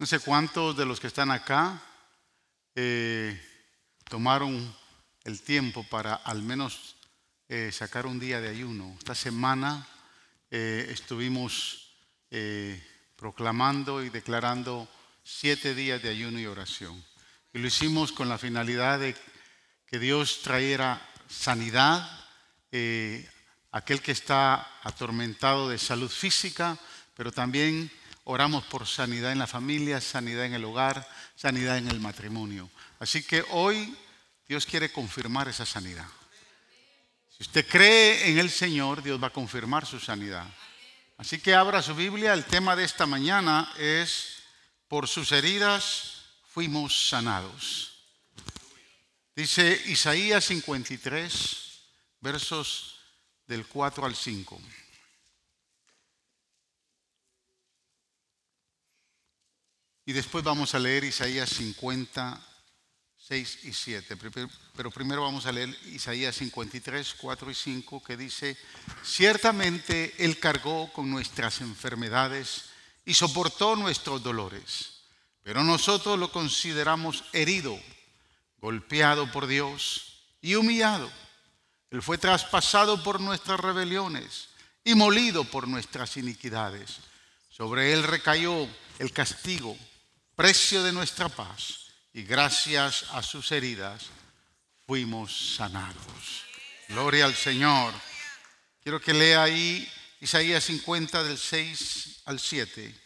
No sé cuántos de los que están acá eh, tomaron el tiempo para al menos eh, sacar un día de ayuno. Esta semana eh, estuvimos proclamando y declarando siete días de ayuno y oración. Y lo hicimos con la finalidad de que Dios trajera sanidad, aquel que está atormentado de salud física, pero también oramos por sanidad en la familia, sanidad en el hogar, sanidad en el matrimonio. Así que hoy Dios quiere confirmar esa sanidad. Si usted cree en el Señor, Dios va a confirmar su sanidad. Así que abra su Biblia. El tema de esta mañana es, por sus heridas fuimos sanados. Dice Isaías 53, versos del 4 al 5. Y después vamos a leer Isaías 50, 6 y 7. Pero primero vamos a leer Isaías 53, 4 y 5, que dice, ciertamente Él cargó con nuestras enfermedades y soportó nuestros dolores, pero nosotros lo consideramos herido, golpeado por Dios y humillado. Él fue traspasado por nuestras rebeliones y molido por nuestras iniquidades. Sobre Él recayó el castigo precio de nuestra paz y gracias a sus heridas fuimos sanados. Gloria al Señor. Quiero que lea ahí Isaías 50 del 6 al 7.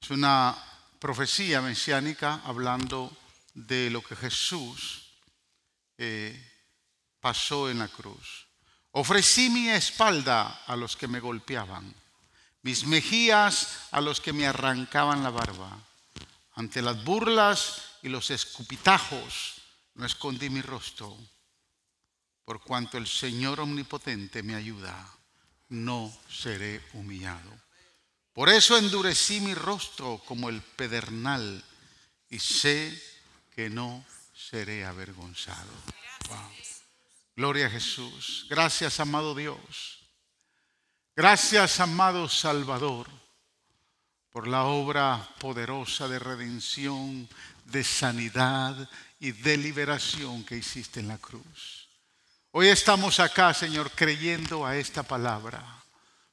Es una profecía mesiánica hablando de lo que Jesús eh, pasó en la cruz. Ofrecí mi espalda a los que me golpeaban mis mejillas a los que me arrancaban la barba. Ante las burlas y los escupitajos no escondí mi rostro. Por cuanto el Señor omnipotente me ayuda, no seré humillado. Por eso endurecí mi rostro como el pedernal y sé que no seré avergonzado. Gloria a Jesús. Gracias, amado Dios Gracias, amado Salvador, por la obra poderosa de redención, de sanidad y de liberación que hiciste en la cruz. Hoy estamos acá, Señor, creyendo a esta palabra,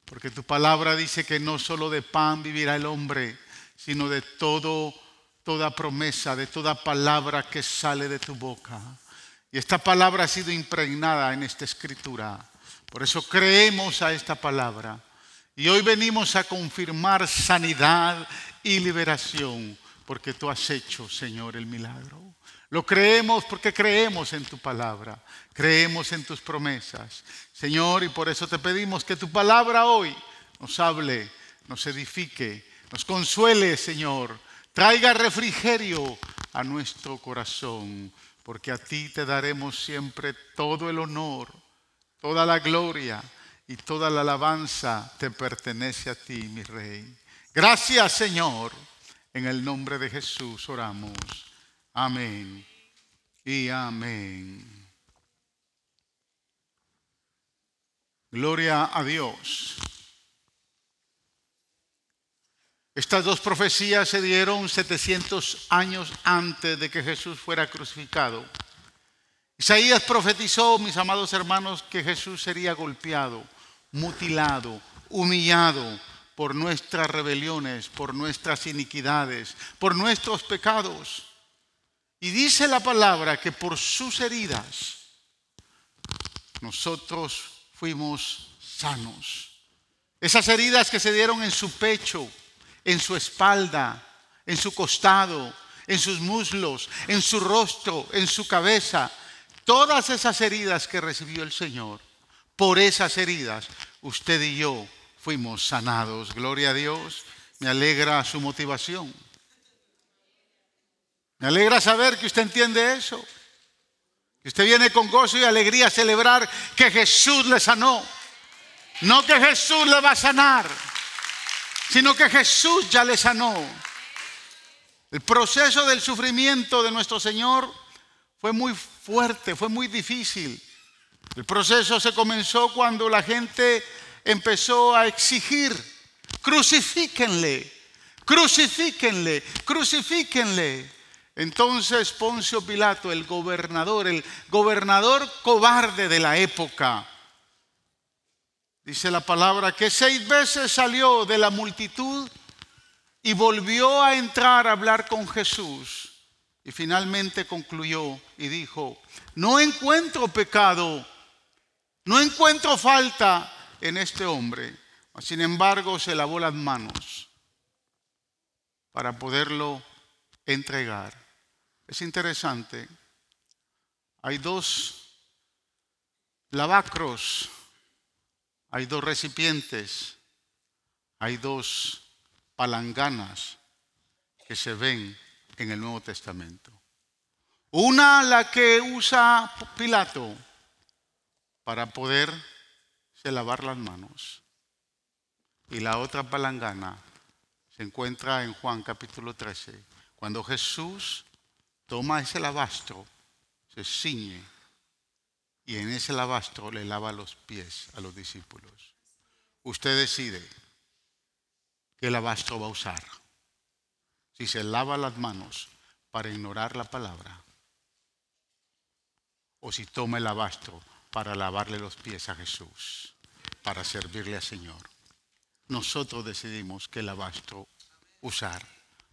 porque tu palabra dice que no solo de pan vivirá el hombre, sino de todo toda promesa, de toda palabra que sale de tu boca. Y esta palabra ha sido impregnada en esta escritura por eso creemos a esta palabra. Y hoy venimos a confirmar sanidad y liberación, porque tú has hecho, Señor, el milagro. Lo creemos porque creemos en tu palabra, creemos en tus promesas. Señor, y por eso te pedimos que tu palabra hoy nos hable, nos edifique, nos consuele, Señor. Traiga refrigerio a nuestro corazón, porque a ti te daremos siempre todo el honor Toda la gloria y toda la alabanza te pertenece a ti, mi Rey. Gracias, Señor. En el nombre de Jesús oramos. Amén y amén. Gloria a Dios. Estas dos profecías se dieron 700 años antes de que Jesús fuera crucificado. Isaías profetizó, mis amados hermanos, que Jesús sería golpeado, mutilado, humillado por nuestras rebeliones, por nuestras iniquidades, por nuestros pecados. Y dice la palabra que por sus heridas nosotros fuimos sanos. Esas heridas que se dieron en su pecho, en su espalda, en su costado, en sus muslos, en su rostro, en su cabeza, Todas esas heridas que recibió el Señor, por esas heridas, usted y yo fuimos sanados. Gloria a Dios. Me alegra su motivación. Me alegra saber que usted entiende eso. Que usted viene con gozo y alegría a celebrar que Jesús le sanó. No que Jesús le va a sanar, sino que Jesús ya le sanó. El proceso del sufrimiento de nuestro Señor fue muy fuerte, fue muy difícil. El proceso se comenzó cuando la gente empezó a exigir, crucifíquenle, crucifíquenle, crucifíquenle. Entonces Poncio Pilato, el gobernador, el gobernador cobarde de la época, dice la palabra que seis veces salió de la multitud y volvió a entrar a hablar con Jesús. Y finalmente concluyó y dijo, no encuentro pecado, no encuentro falta en este hombre. Sin embargo, se lavó las manos para poderlo entregar. Es interesante. Hay dos lavacros, hay dos recipientes, hay dos palanganas que se ven en el Nuevo Testamento. Una la que usa Pilato para poder lavar las manos. Y la otra palangana se encuentra en Juan capítulo 13, cuando Jesús toma ese lavastro, se ciñe y en ese lavastro le lava los pies a los discípulos. Usted decide qué lavastro va a usar. Si se lava las manos para ignorar la palabra o si toma el lavastro para lavarle los pies a Jesús, para servirle al Señor. Nosotros decidimos qué lavastro usar.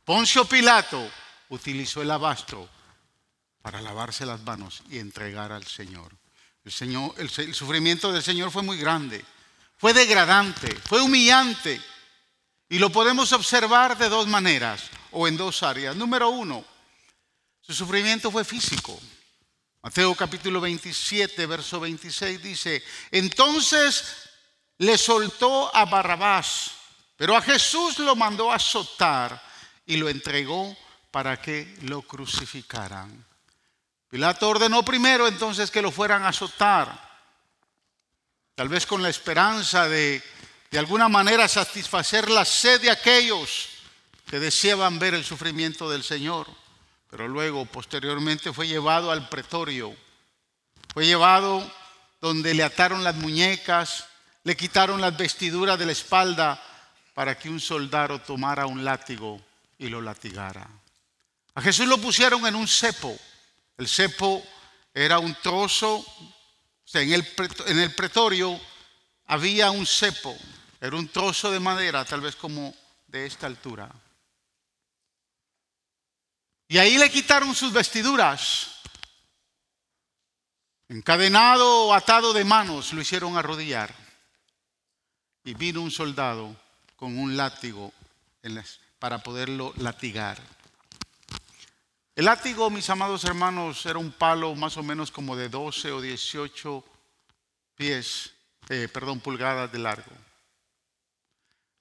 Poncio Pilato utilizó el lavastro para lavarse las manos y entregar al Señor. El, Señor, el, sufrimiento del Señor fue muy grande, fue degradante, fue humillante. Y lo podemos observar de dos maneras o en dos áreas. Número uno, su sufrimiento fue físico. Mateo capítulo 27, verso 26 dice, entonces le soltó a Barrabás, pero a Jesús lo mandó a azotar y lo entregó para que lo crucificaran. Pilato ordenó primero entonces que lo fueran a azotar, tal vez con la esperanza de de alguna manera satisfacer la sed de aquellos que deseaban ver el sufrimiento del Señor. Pero luego, posteriormente, fue llevado al pretorio. Fue llevado donde le ataron las muñecas, le quitaron las vestiduras de la espalda para que un soldado tomara un látigo y lo latigara. A Jesús lo pusieron en un cepo. El cepo era un trozo, o sea, en el, en el pretorio había un cepo, era un trozo de madera, tal vez como de esta altura. Y ahí le quitaron sus vestiduras. Encadenado o atado de manos, lo hicieron arrodillar. Y vino un soldado con un látigo para poderlo latigar. El látigo, mis amados hermanos, era un palo más o menos como de 12 o 18 pies, eh, perdón, pulgadas de largo.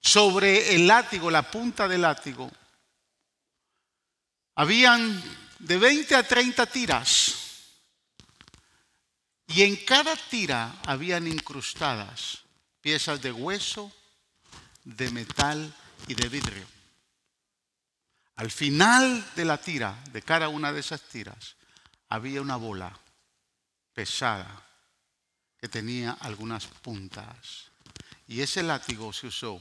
Sobre el látigo, la punta del látigo, habían de 20 a 30 tiras. Y en cada tira habían incrustadas piezas de hueso, de metal y de vidrio. Al final de la tira, de cada una de esas tiras, había una bola pesada que tenía algunas puntas. Y ese látigo se usó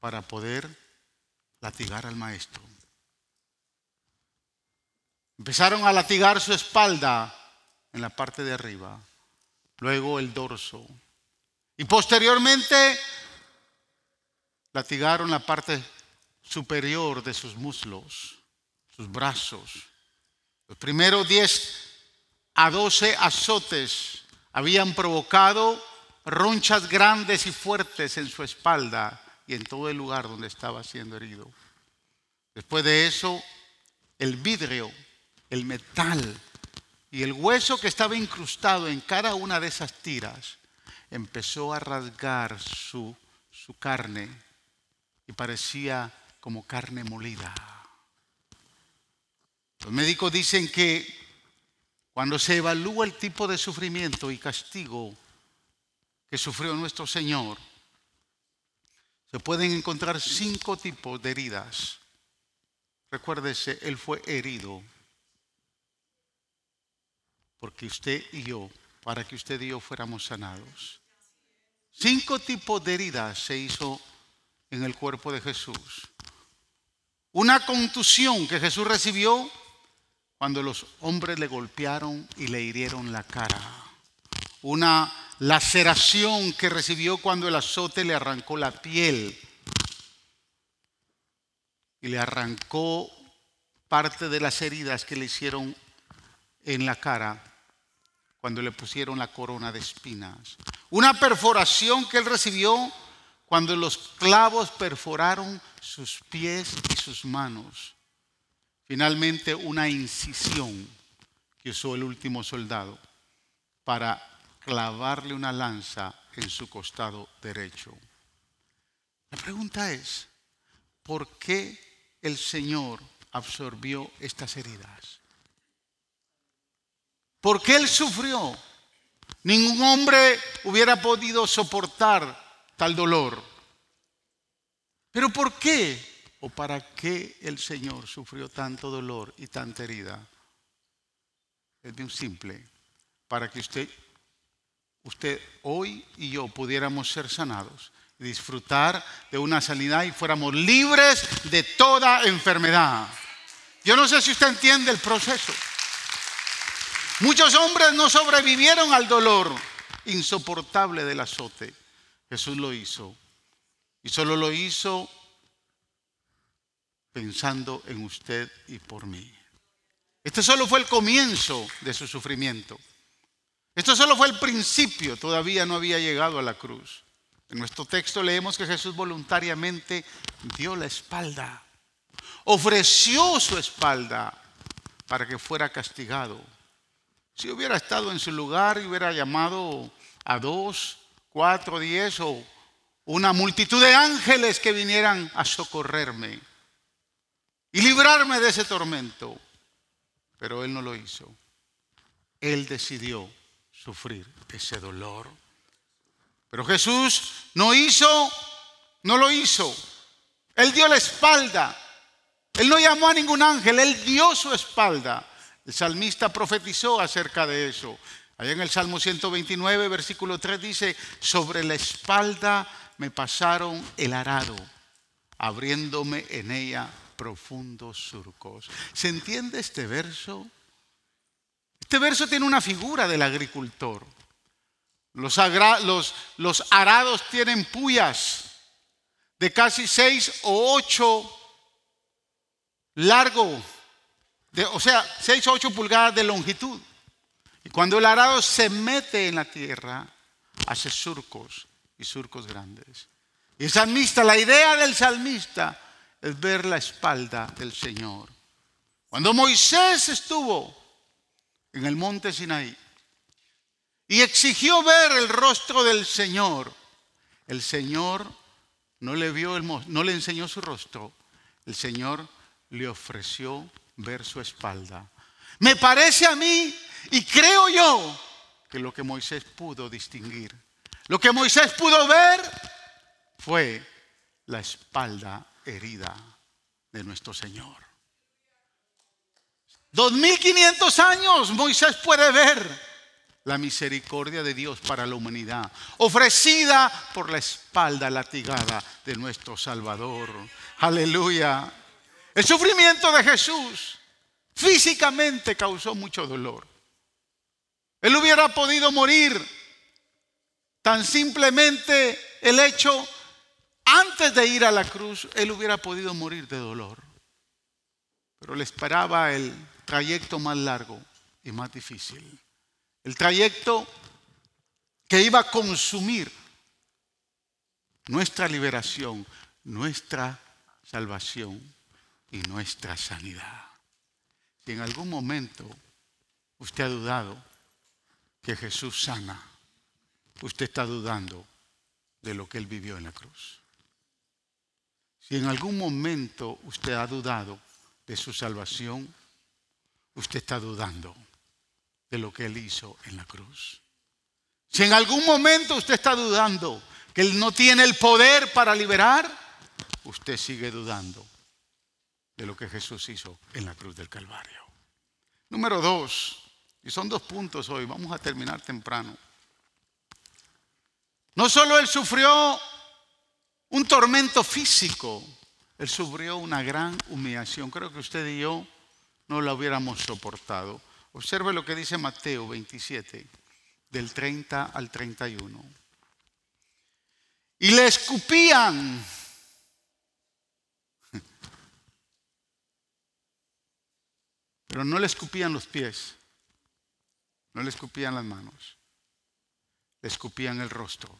para poder latigar al maestro. Empezaron a latigar su espalda en la parte de arriba, luego el dorso. Y posteriormente latigaron la parte superior de sus muslos, sus brazos. Los primeros 10 a 12 azotes habían provocado ronchas grandes y fuertes en su espalda y en todo el lugar donde estaba siendo herido. Después de eso, el vidrio, el metal y el hueso que estaba incrustado en cada una de esas tiras empezó a rasgar su, su carne y parecía como carne molida. Los médicos dicen que cuando se evalúa el tipo de sufrimiento y castigo que sufrió nuestro Señor, se pueden encontrar cinco tipos de heridas. Recuérdese, Él fue herido porque usted y yo, para que usted y yo fuéramos sanados. Cinco tipos de heridas se hizo en el cuerpo de Jesús. una contusión que Jesús recibió cuando los hombres le golpearon y le hirieron la cara. Una laceración que recibió cuando el azote le arrancó la piel y le arrancó parte de las heridas que le hicieron en la cara cuando le pusieron la corona de espinas. Una perforación que él recibió cuando los clavos perforaron sus pies y sus manos. Finalmente una incisión que usó el último soldado para clavarle una lanza en su costado derecho. La pregunta es, ¿por qué el Señor absorbió estas heridas? ¿Por qué Él sufrió? Ningún hombre hubiera podido soportar tal dolor. Pero ¿por qué o para qué el Señor sufrió tanto dolor y tanta herida? Es bien simple, para que usted, usted hoy y yo pudiéramos ser sanados disfrutar de una sanidad y fuéramos libres de toda enfermedad. Yo no sé si usted entiende el proceso. Muchos hombres no sobrevivieron al dolor insoportable del azote. Jesús lo hizo. Y solo lo hizo pensando en usted y por mí. Este solo fue el comienzo de su sufrimiento. Esto solo fue el principio, todavía no había llegado a la cruz. En nuestro texto leemos que Jesús voluntariamente dio la espalda ofreció su espalda para que fuera castigado. Si hubiera estado en su lugar y hubiera llamado a dos, cuatro, diez o una multitud de ángeles que vinieran a socorrerme y librarme de ese tormento. Pero él no lo hizo. Él decidió sufrir ese dolor. Pero Jesús no hizo, no lo hizo. Él dio la espalda él no llamó a ningún ángel, él dio su espalda. El salmista profetizó acerca de eso. Allá en el Salmo 129, versículo 3 dice, sobre la espalda me pasaron el arado, abriéndome en ella profundos surcos. ¿Se entiende este verso? Este verso tiene una figura del agricultor. Los, arados tienen puyas de casi seis o ocho largo, o sea, 6 o 8 pulgadas de longitud. Y cuando el arado se mete en la tierra, hace surcos y surcos grandes. Y el salmista, la idea del salmista es ver la espalda del Señor. Cuando Moisés estuvo en el monte Sinaí y exigió ver el rostro del Señor, el Señor no le vio el, no le enseñó su rostro, el Señor le ofreció ver su espalda. Me parece a mí y creo yo que lo que Moisés pudo distinguir, lo que Moisés pudo ver fue la espalda herida de nuestro Señor. 2500 años Moisés puede ver la misericordia de Dios para la humanidad, ofrecida por la espalda latigada de nuestro Salvador. Aleluya. El sufrimiento de Jesús físicamente causó mucho dolor. Él hubiera podido morir tan simplemente el hecho, antes de ir a la cruz, él hubiera podido morir de dolor. Pero le esperaba el trayecto más largo y más difícil. El trayecto que iba a consumir nuestra liberación, nuestra salvación y nuestra sanidad. Si en algún momento usted ha dudado que Jesús sana, usted está dudando de lo que Él vivió en la cruz. Si en algún momento usted ha dudado de su salvación, usted está dudando de lo que Él hizo en la cruz. Si en algún momento usted está dudando que Él no tiene el poder para liberar, usted sigue dudando de lo que Jesús hizo en la cruz del Calvario. Número dos, y son dos puntos hoy, vamos a terminar temprano. No solo Él sufrió un tormento físico, Él sufrió una gran humillación. Creo que usted y yo no la hubiéramos soportado. Observe lo que dice Mateo 27, del 30 al 31. Y le escupían. Pero no le escupían los pies, no le escupían las manos, le escupían el rostro.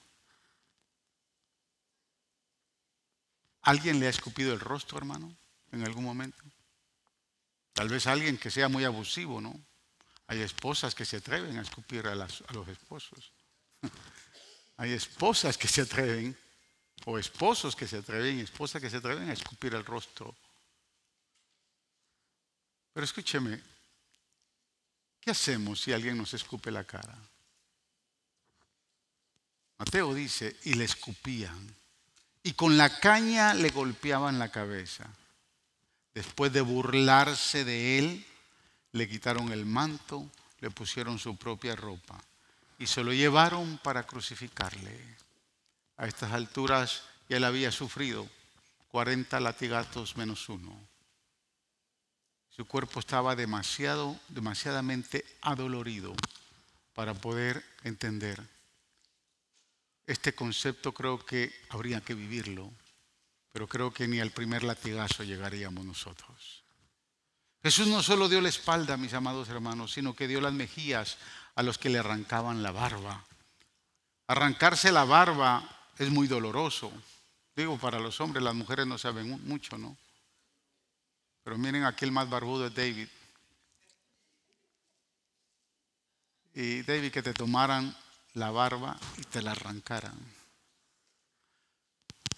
¿Alguien le ha escupido el rostro, hermano, en algún momento? Tal vez alguien que sea muy abusivo, ¿no? Hay esposas que se atreven a escupir a, los esposos. Hay esposas que se atreven, o esposos que se atreven, esposas que se atreven a escupir el rostro. Pero escúcheme, ¿qué hacemos si alguien nos escupe la cara? Mateo dice, y le escupían y con la caña le golpeaban la cabeza. Después de burlarse de él, le quitaron el manto, le pusieron su propia ropa y se lo llevaron para crucificarle. A estas alturas ya él había sufrido 40 latigazos menos uno. Su cuerpo estaba demasiado, demasiadamente adolorido para poder entender este concepto creo que habría que vivirlo, pero creo que ni al primer latigazo llegaríamos nosotros. Jesús no solo dio la espalda, mis amados hermanos, sino que dio las mejillas a los que le arrancaban la barba. Arrancarse la barba es muy doloroso. Digo, para los hombres, las mujeres no saben mucho, ¿no? Pero miren, aquel más barbudo es David. Y David, que te tomaran la barba y te la arrancaran.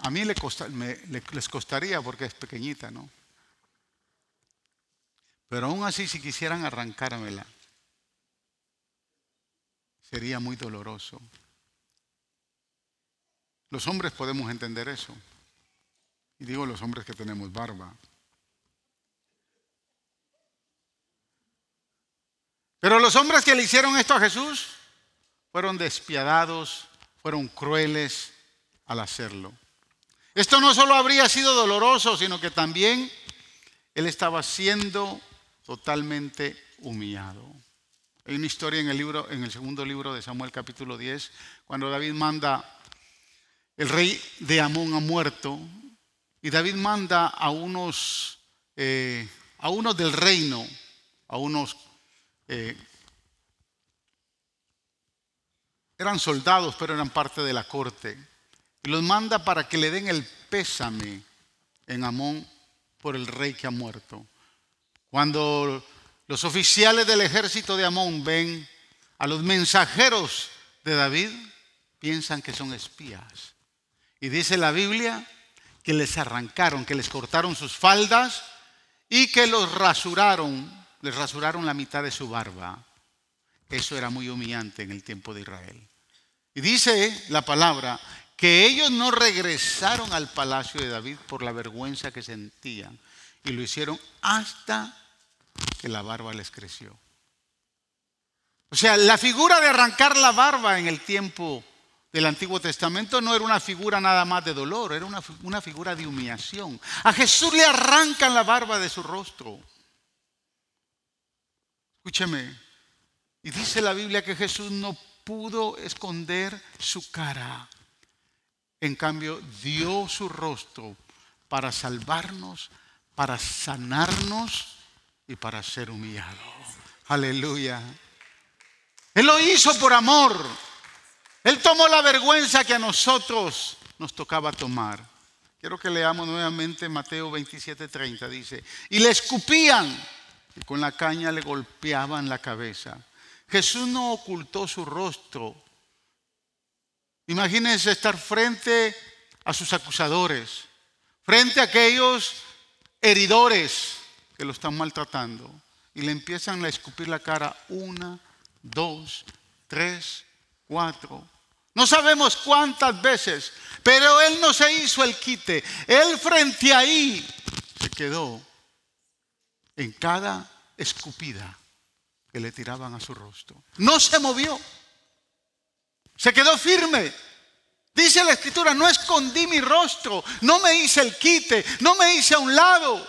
A mí les costaría porque es pequeñita, ¿no? Pero aún así, si quisieran arrancármela, sería muy doloroso. Los hombres podemos entender eso. Y digo los hombres que tenemos barba. Pero los hombres que le hicieron esto a Jesús, fueron despiadados, fueron crueles al hacerlo. Esto no solo habría sido doloroso, sino que también él estaba siendo totalmente humillado. Hay una historia en el libro, en el segundo libro de Samuel, capítulo 10, cuando David manda, el rey de Amón ha muerto, y David manda a unos, eh, a unos del reino, a unos eh, eran soldados, pero eran parte de la corte. Y los manda para que le den el pésame en Amón por el rey que ha muerto. Cuando los oficiales del ejército de Amón ven a los mensajeros de David, piensan que son espías. Y dice la Biblia que les arrancaron, que les cortaron sus faldas y que los rasuraron, les rasuraron la mitad de su barba. Eso era muy humillante en el tiempo de Israel. Y dice la palabra que ellos no regresaron al palacio de David por la vergüenza que sentían. Y lo hicieron hasta que la barba les creció. O sea, la figura de arrancar la barba en el tiempo del Antiguo Testamento no era una figura nada más de dolor, era una, una, figura de humillación. A Jesús le arrancan la barba de su rostro. Escúcheme, y dice la Biblia que Jesús no pudo esconder su cara. En cambio, dio su rostro para salvarnos, para sanarnos y para ser humillado. Aleluya. Él lo hizo por amor. Él tomó la vergüenza que a nosotros nos tocaba tomar. Quiero que leamos nuevamente Mateo 27:30. Dice, y le escupían y con la caña le golpeaban la cabeza. Jesús no ocultó su rostro. Imagínense estar frente a sus acusadores, frente a aquellos heridores que lo están maltratando y le empiezan a escupir la cara una, dos, tres, cuatro. No sabemos cuántas veces, pero él no se hizo el quite. Él frente ahí se quedó en cada escupida que le tiraban a su rostro. No se movió. Se quedó firme. Dice la escritura, no escondí mi rostro, no me hice el quite, no me hice a un lado.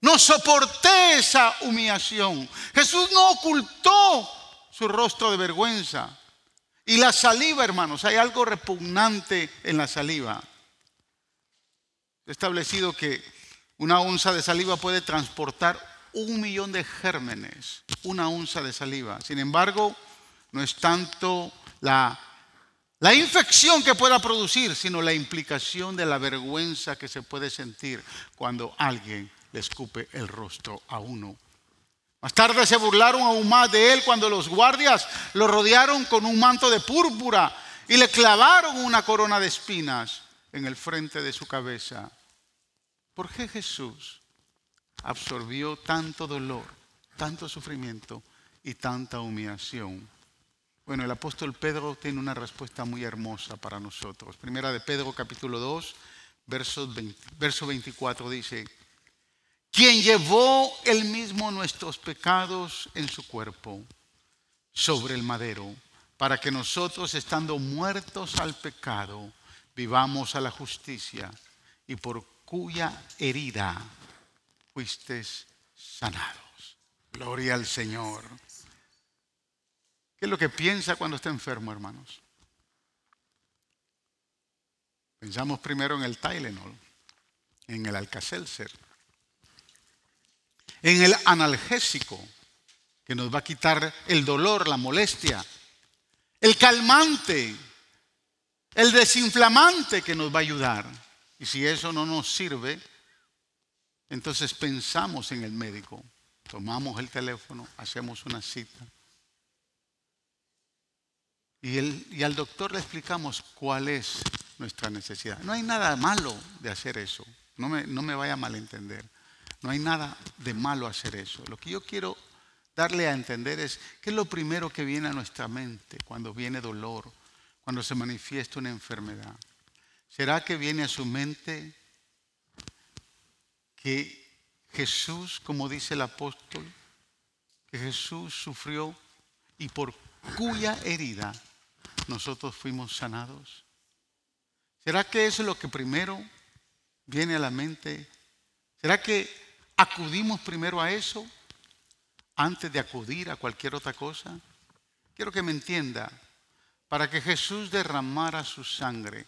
No soporté esa humillación. Jesús no ocultó su rostro de vergüenza. Y la saliva, hermanos, hay algo repugnante en la saliva. He establecido que una onza de saliva puede transportar un millón de gérmenes, una onza de saliva. Sin embargo, no es tanto la, la infección que pueda producir, sino la implicación de la vergüenza que se puede sentir cuando alguien le escupe el rostro a uno. Más tarde se burlaron aún más de él cuando los guardias lo rodearon con un manto de púrpura y le clavaron una corona de espinas en el frente de su cabeza. ¿Por qué Jesús absorbió tanto dolor, tanto sufrimiento y tanta humillación? Bueno, el apóstol Pedro tiene una respuesta muy hermosa para nosotros. Primera de Pedro capítulo 2, verso, verso 24 dice, quien llevó él mismo nuestros pecados en su cuerpo sobre el madero, para que nosotros, estando muertos al pecado, vivamos a la justicia, y por cuya herida fuisteis sanados. Gloria al Señor. ¿Qué es lo que piensa cuando está enfermo, hermanos? Pensamos primero en el Tylenol, en el Alka-Seltzer en el analgésico, que nos va a quitar el dolor, la molestia, el calmante, el desinflamante que nos va a ayudar. Y si eso no nos sirve, entonces pensamos en el médico, tomamos el teléfono, hacemos una cita. Y, y al doctor le explicamos cuál es nuestra necesidad. No hay nada malo de hacer eso, no me, no me vaya a malentender. No hay nada de malo hacer eso. Lo que yo quiero darle a entender es qué es lo primero que viene a nuestra mente cuando viene dolor, cuando se manifiesta una enfermedad. ¿Será que viene a su mente que Jesús, como dice el apóstol, que Jesús sufrió y por cuya herida nosotros fuimos sanados? ¿Será que eso es lo que primero viene a la mente? ¿Será que ¿Acudimos primero a eso antes de acudir a cualquier otra cosa? Quiero que me entienda, para que Jesús derramara su sangre,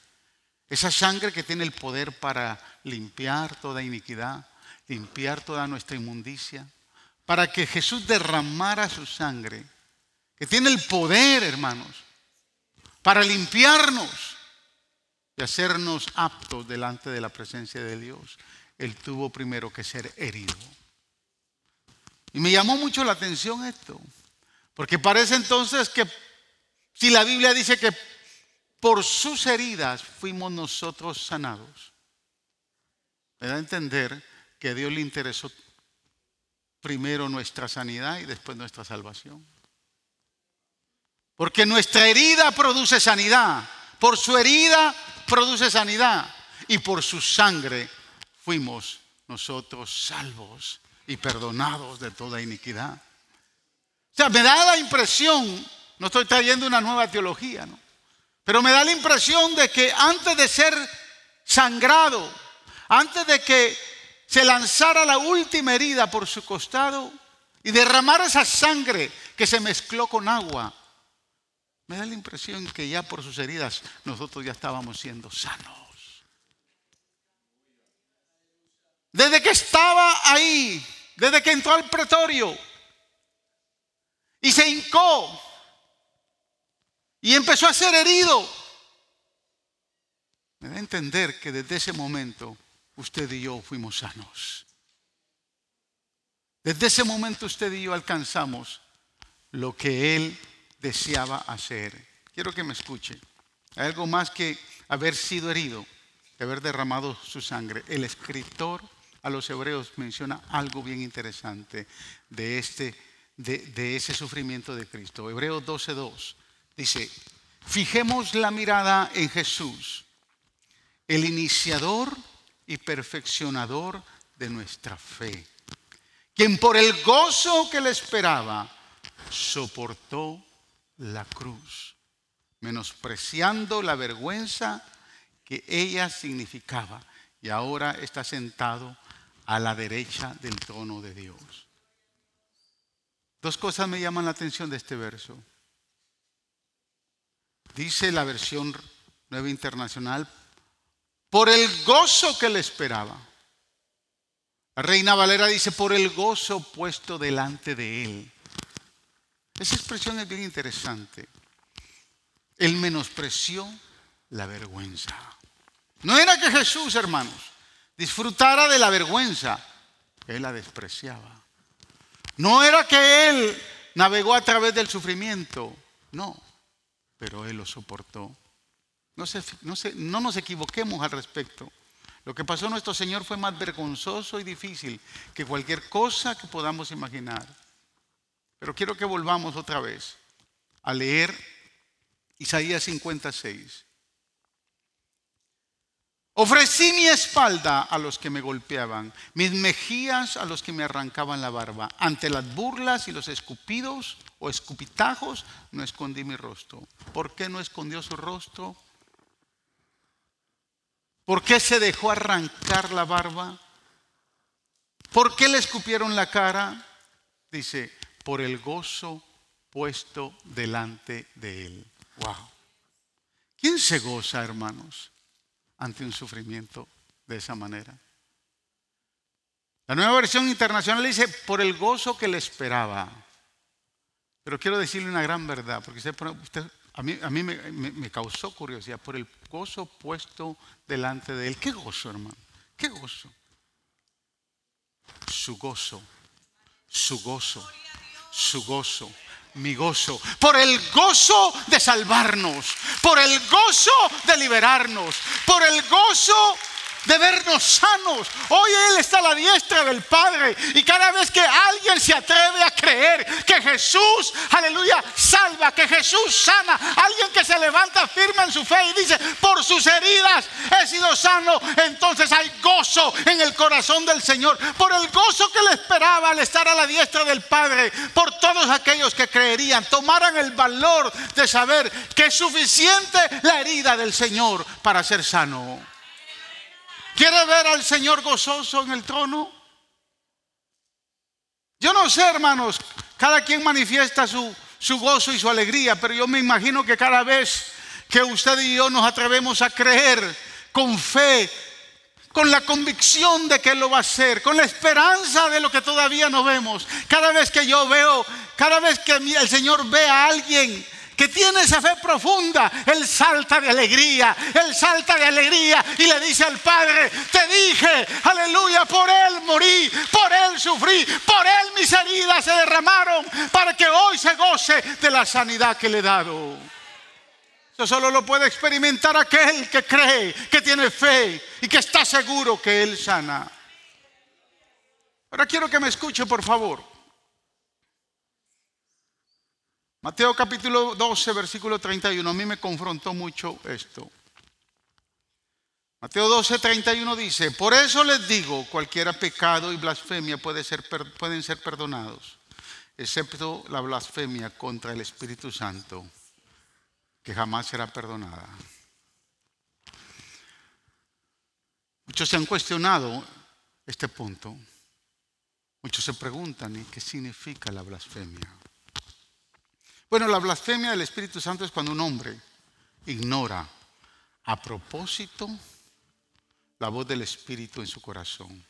esa sangre que tiene el poder para limpiar toda iniquidad, limpiar toda nuestra inmundicia, para que Jesús derramara su sangre, que tiene el poder, hermanos, para limpiarnos y hacernos aptos delante de la presencia de Dios él tuvo primero que ser herido. Y me llamó mucho la atención esto, porque parece entonces que si la Biblia dice que por sus heridas fuimos nosotros sanados, me da a entender que a Dios le interesó primero nuestra sanidad y después nuestra salvación. Porque nuestra herida produce sanidad, por su herida produce sanidad y por su sangre fuimos nosotros salvos y perdonados de toda iniquidad. O sea, me da la impresión, no estoy trayendo una nueva teología, ¿no? Pero me da la impresión de que antes de ser sangrado, antes de que se lanzara la última herida por su costado y derramara esa sangre que se mezcló con agua, me da la impresión que ya por sus heridas nosotros ya estábamos siendo sanos. Desde que estaba ahí, desde que entró al pretorio y se hincó y empezó a ser herido, me da a entender que desde ese momento usted y yo fuimos sanos. Desde ese momento usted y yo alcanzamos lo que Él deseaba hacer. Quiero que me escuche. Hay algo más que haber sido herido, haber derramado su sangre. El escritor a los hebreos menciona algo bien interesante de, este, de, ese sufrimiento de Cristo. Hebreos 12.2 dice, fijemos la mirada en Jesús, el iniciador y perfeccionador de nuestra fe, quien por el gozo que le esperaba soportó la cruz, menospreciando la vergüenza que ella significaba. Y ahora está sentado a la derecha del trono de Dios. Dos cosas me llaman la atención de este verso. Dice la versión nueva internacional, por el gozo que le esperaba. La reina Valera dice, por el gozo puesto delante de él. Esa expresión es bien interesante. Él menospreció la vergüenza. No era que Jesús, hermanos, disfrutara de la vergüenza. Él la despreciaba. No era que Él navegó a través del sufrimiento. No, pero Él lo soportó. No, no, no nos equivoquemos al respecto. Lo que pasó a nuestro Señor fue más vergonzoso y difícil que cualquier cosa que podamos imaginar. Pero quiero que volvamos otra vez a leer Isaías 56. Ofrecí mi espalda a los que me golpeaban, mis mejillas a los que me arrancaban la barba. Ante las burlas y los escupidos o escupitajos no escondí mi rostro. ¿Por qué no escondió su rostro? ¿Por qué se dejó arrancar la barba? ¿Por qué le escupieron la cara? Dice, por el gozo puesto delante de él. Wow. ¿Quién se goza, hermanos, ante un sufrimiento de esa manera? La nueva versión internacional dice, por el gozo que le esperaba. Pero quiero decirle una gran verdad, porque usted, a mí, me, me, causó curiosidad, por el gozo puesto delante de él. ¿Qué gozo, hermano? ¿Qué gozo? Su gozo, su gozo su gozo, mi gozo, por el gozo de salvarnos, por el gozo de liberarnos, por el gozo de vernos sanos. Hoy Él está a la diestra del Padre. Y cada vez que alguien se atreve a creer que Jesús, aleluya, salva, que Jesús sana, alguien que se levanta firme en su fe y dice, por sus heridas he sido sano, entonces hay gozo en el corazón del Señor. Por el gozo que le esperaba al estar a la diestra del Padre, por todos aquellos que creerían, tomaran el valor de saber que es suficiente la herida del Señor para ser sano. ¿Quiere ver al Señor gozoso en el trono? Yo no sé, hermanos, cada quien manifiesta su, su gozo y su alegría, pero yo me imagino que cada vez que usted y yo nos atrevemos a creer con fe, con la convicción de que lo va a hacer, con la esperanza de lo que todavía no vemos. Cada vez que yo veo, cada vez que el Señor ve a alguien que tiene esa fe profunda, él salta de alegría, él salta de alegría y le dice al Padre, te dije, aleluya, por él morí, por él sufrí, por él mis heridas se derramaron para que hoy se goce de la sanidad que le he dado. Eso solo lo puede experimentar aquel que cree, que tiene fe y que está seguro que él sana. Ahora quiero que me escuche, por favor. Mateo capítulo 12, versículo 31, a mí me confrontó mucho esto. Mateo 12, 31 dice, por eso les digo, cualquier pecado y blasfemia pueden ser perdonados, excepto la blasfemia contra el Espíritu Santo, que jamás será perdonada. Muchos se han cuestionado este punto. Muchos se preguntan, qué significa la blasfemia? Bueno, la blasfemia del Espíritu Santo es cuando un hombre ignora a propósito la voz del Espíritu en su corazón.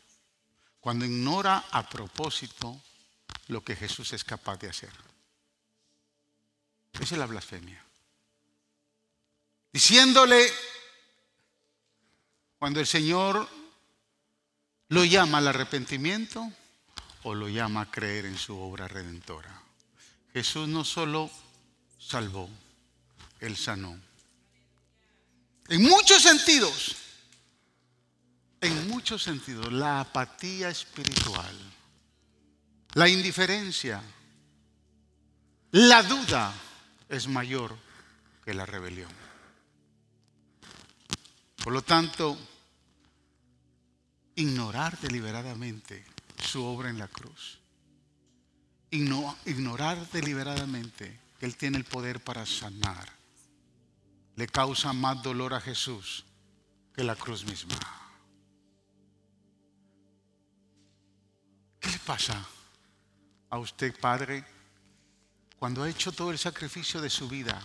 Cuando ignora a propósito lo que Jesús es capaz de hacer. Esa es la blasfemia. Diciéndole, cuando el Señor lo llama al arrepentimiento o lo llama a creer en su obra redentora. Jesús no solo salvó, Él sanó. En muchos sentidos, en muchos sentidos, la apatía espiritual, la indiferencia, la duda es mayor que la rebelión. Por lo tanto, ignorar deliberadamente su obra en la cruz ignorar deliberadamente que Él tiene el poder para sanar le causa más dolor a Jesús que la cruz misma. ¿Qué le pasa a usted, Padre, cuando ha hecho todo el sacrificio de su vida?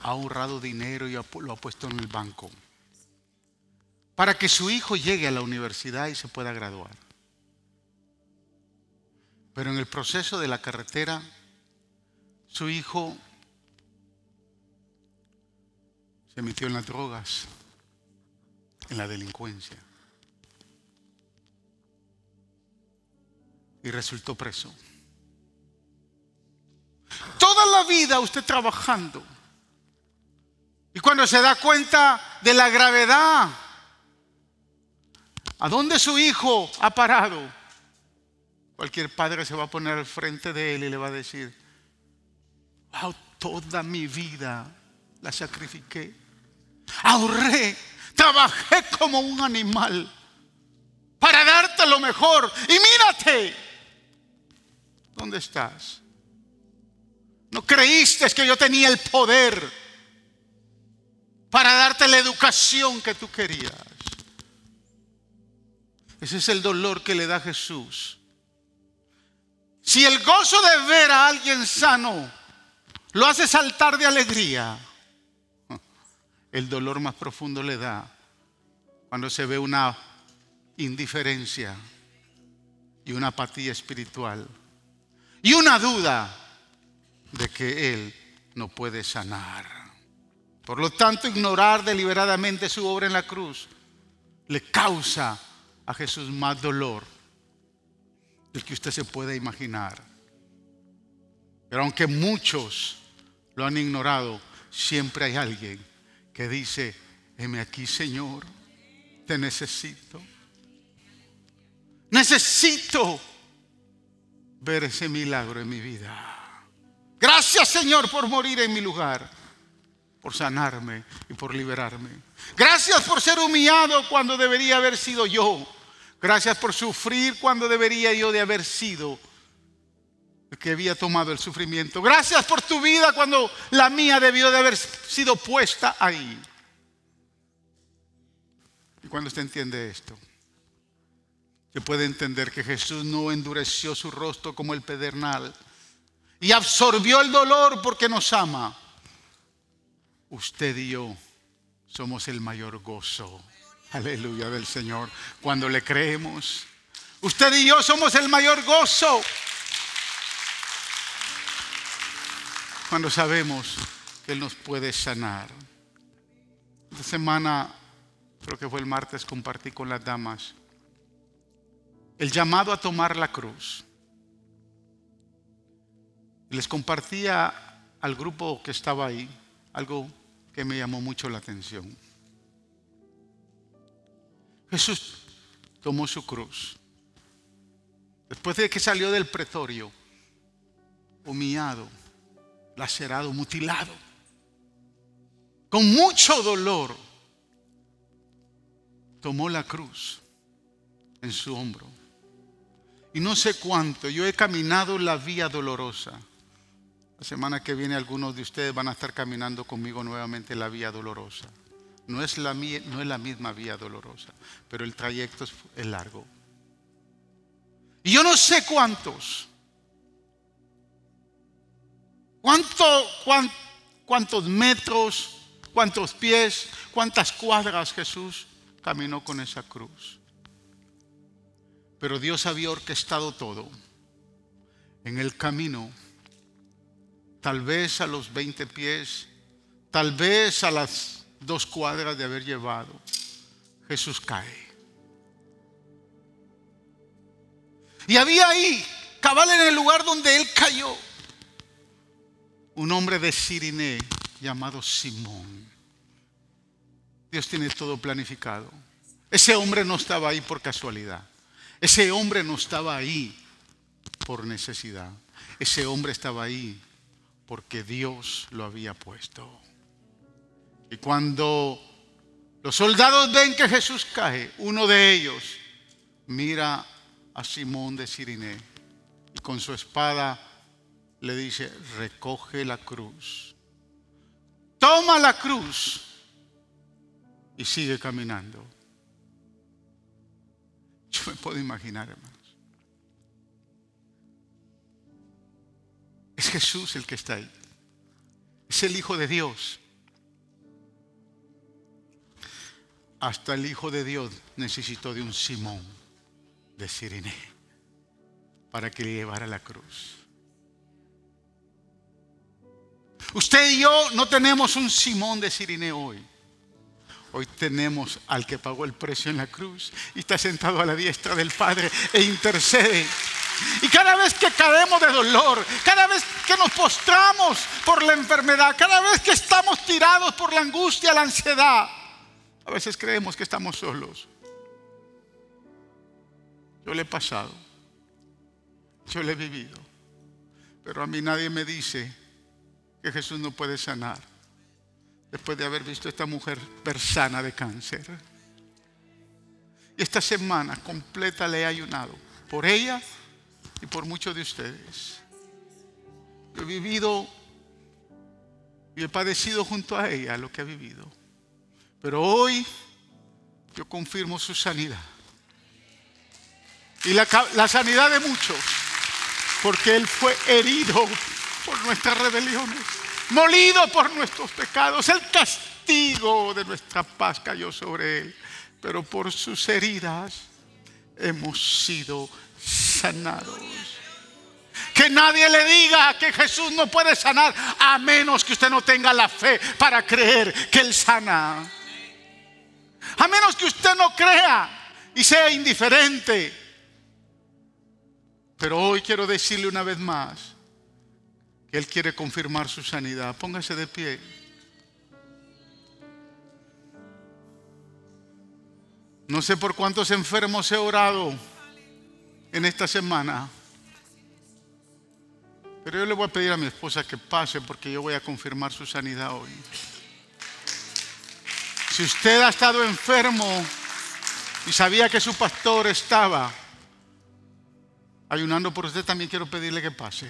Ha ahorrado dinero y lo ha puesto en el banco para que su hijo llegue a la universidad y se pueda graduar. Pero en el proceso de la carretera, su hijo se metió en las drogas, en la delincuencia. Y resultó preso. Toda la vida usted trabajando. Y cuando se da cuenta de la gravedad, ¿a dónde su hijo ha parado? Cualquier padre se va a poner al frente de él y le va a decir, wow, toda mi vida la sacrifiqué. Ahorré, trabajé como un animal para darte lo mejor. Y mírate, ¿dónde estás? No creíste que yo tenía el poder para darte la educación que tú querías. Ese es el dolor que le da Jesús si el gozo de ver a alguien sano lo hace saltar de alegría, el dolor más profundo le da cuando se ve una indiferencia y una apatía espiritual y una duda de que Él no puede sanar. Por lo tanto, ignorar deliberadamente su obra en la cruz le causa a Jesús más dolor el que usted se pueda imaginar. Pero aunque muchos lo han ignorado, siempre hay alguien que dice, heme aquí Señor, te necesito. Necesito ver ese milagro en mi vida. Gracias Señor por morir en mi lugar, por sanarme y por liberarme. Gracias por ser humillado cuando debería haber sido yo. Gracias por sufrir cuando debería yo de haber sido el que había tomado el sufrimiento. Gracias por tu vida cuando la mía debió de haber sido puesta ahí. Y cuando usted entiende esto, se puede entender que Jesús no endureció su rostro como el pedernal y absorbió el dolor porque nos ama. Usted y yo somos el mayor gozo Aleluya del Señor. Cuando le creemos. Usted y yo somos el mayor gozo. Cuando sabemos que Él nos puede sanar. Esta semana, creo que fue el martes, compartí con las damas el llamado a tomar la cruz. Les compartía al grupo que estaba ahí algo que me llamó mucho la atención. Jesús tomó su cruz. Después de que salió del pretorio, humillado, lacerado, mutilado, con mucho dolor, tomó la cruz en su hombro. Y no sé cuánto, yo he caminado la vía dolorosa. La semana que viene algunos de ustedes van a estar caminando conmigo nuevamente la vía dolorosa. No es la, no es la misma vía dolorosa, pero el trayecto es, largo. Y yo no sé cuántos, cuánto, cuántos metros, cuántos pies, cuántas cuadras Jesús caminó con esa cruz. Pero Dios había orquestado todo. En el camino, tal vez a los 20 pies, tal vez a las dos cuadras de haber llevado, Jesús cae. Y había ahí, cabal en el lugar donde él cayó, un hombre de Siriné llamado Simón. Dios tiene todo planificado. Ese hombre no estaba ahí por casualidad. Ese hombre no estaba ahí por necesidad. Ese hombre estaba ahí porque Dios lo había puesto. Y cuando los soldados ven que Jesús cae, uno de ellos mira a Simón de Siriné y con su espada le dice, recoge la cruz. toma la cruz y sigue caminando. Yo me puedo imaginar, hermanos. Es Jesús el que está ahí. Es el Hijo de Dios. Hasta el Hijo de Dios necesitó de un Simón de Sirene para que le llevara la cruz. Usted y yo no tenemos un Simón de Sirene hoy. Hoy tenemos al que pagó el precio en la cruz y está sentado a la diestra del Padre e intercede. Y cada vez que caemos de dolor, cada vez que nos postramos por la enfermedad, cada vez que estamos tirados por la angustia, la ansiedad, a veces creemos que estamos solos. Yo le he pasado. Yo le he vivido. Pero a mí nadie me dice que Jesús no puede sanar. Después de haber visto a esta mujer persana de cáncer. Y esta semana completa le he ayunado por ella y por muchos de ustedes. he vivido y he padecido junto a ella lo que ha vivido. Pero hoy yo confirmo su sanidad. Y la, sanidad de muchos. Porque Él fue herido por nuestras rebeliones. Molido por nuestros pecados. El castigo de nuestra paz cayó sobre Él. Pero por sus heridas hemos sido sanados. Que nadie le diga que Jesús no puede sanar a menos que usted no tenga la fe para creer que Él sana. A menos que usted no crea y sea indiferente. Pero hoy quiero decirle una vez más que Él quiere confirmar su sanidad. Póngase de pie. No sé por cuántos enfermos he orado en esta semana. Pero yo le voy a pedir a mi esposa que pase porque yo voy a confirmar su sanidad hoy. Si usted ha estado enfermo y sabía que su pastor estaba ayunando por usted, también quiero pedirle que pase.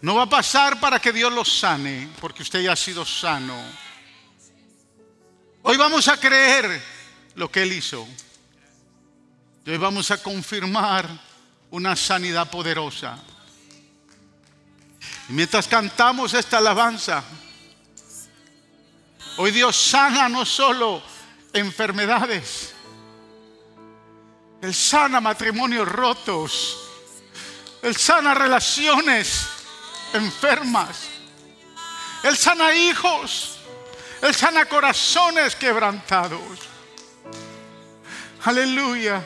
No va a pasar para que Dios lo sane, porque usted ya ha sido sano. Hoy vamos a creer lo que Él hizo. Y hoy vamos a confirmar una sanidad poderosa. Y mientras cantamos esta alabanza, Hoy Dios sana no solo enfermedades, Él sana matrimonios rotos, Él sana relaciones enfermas, Él sana hijos, Él sana corazones quebrantados. Aleluya.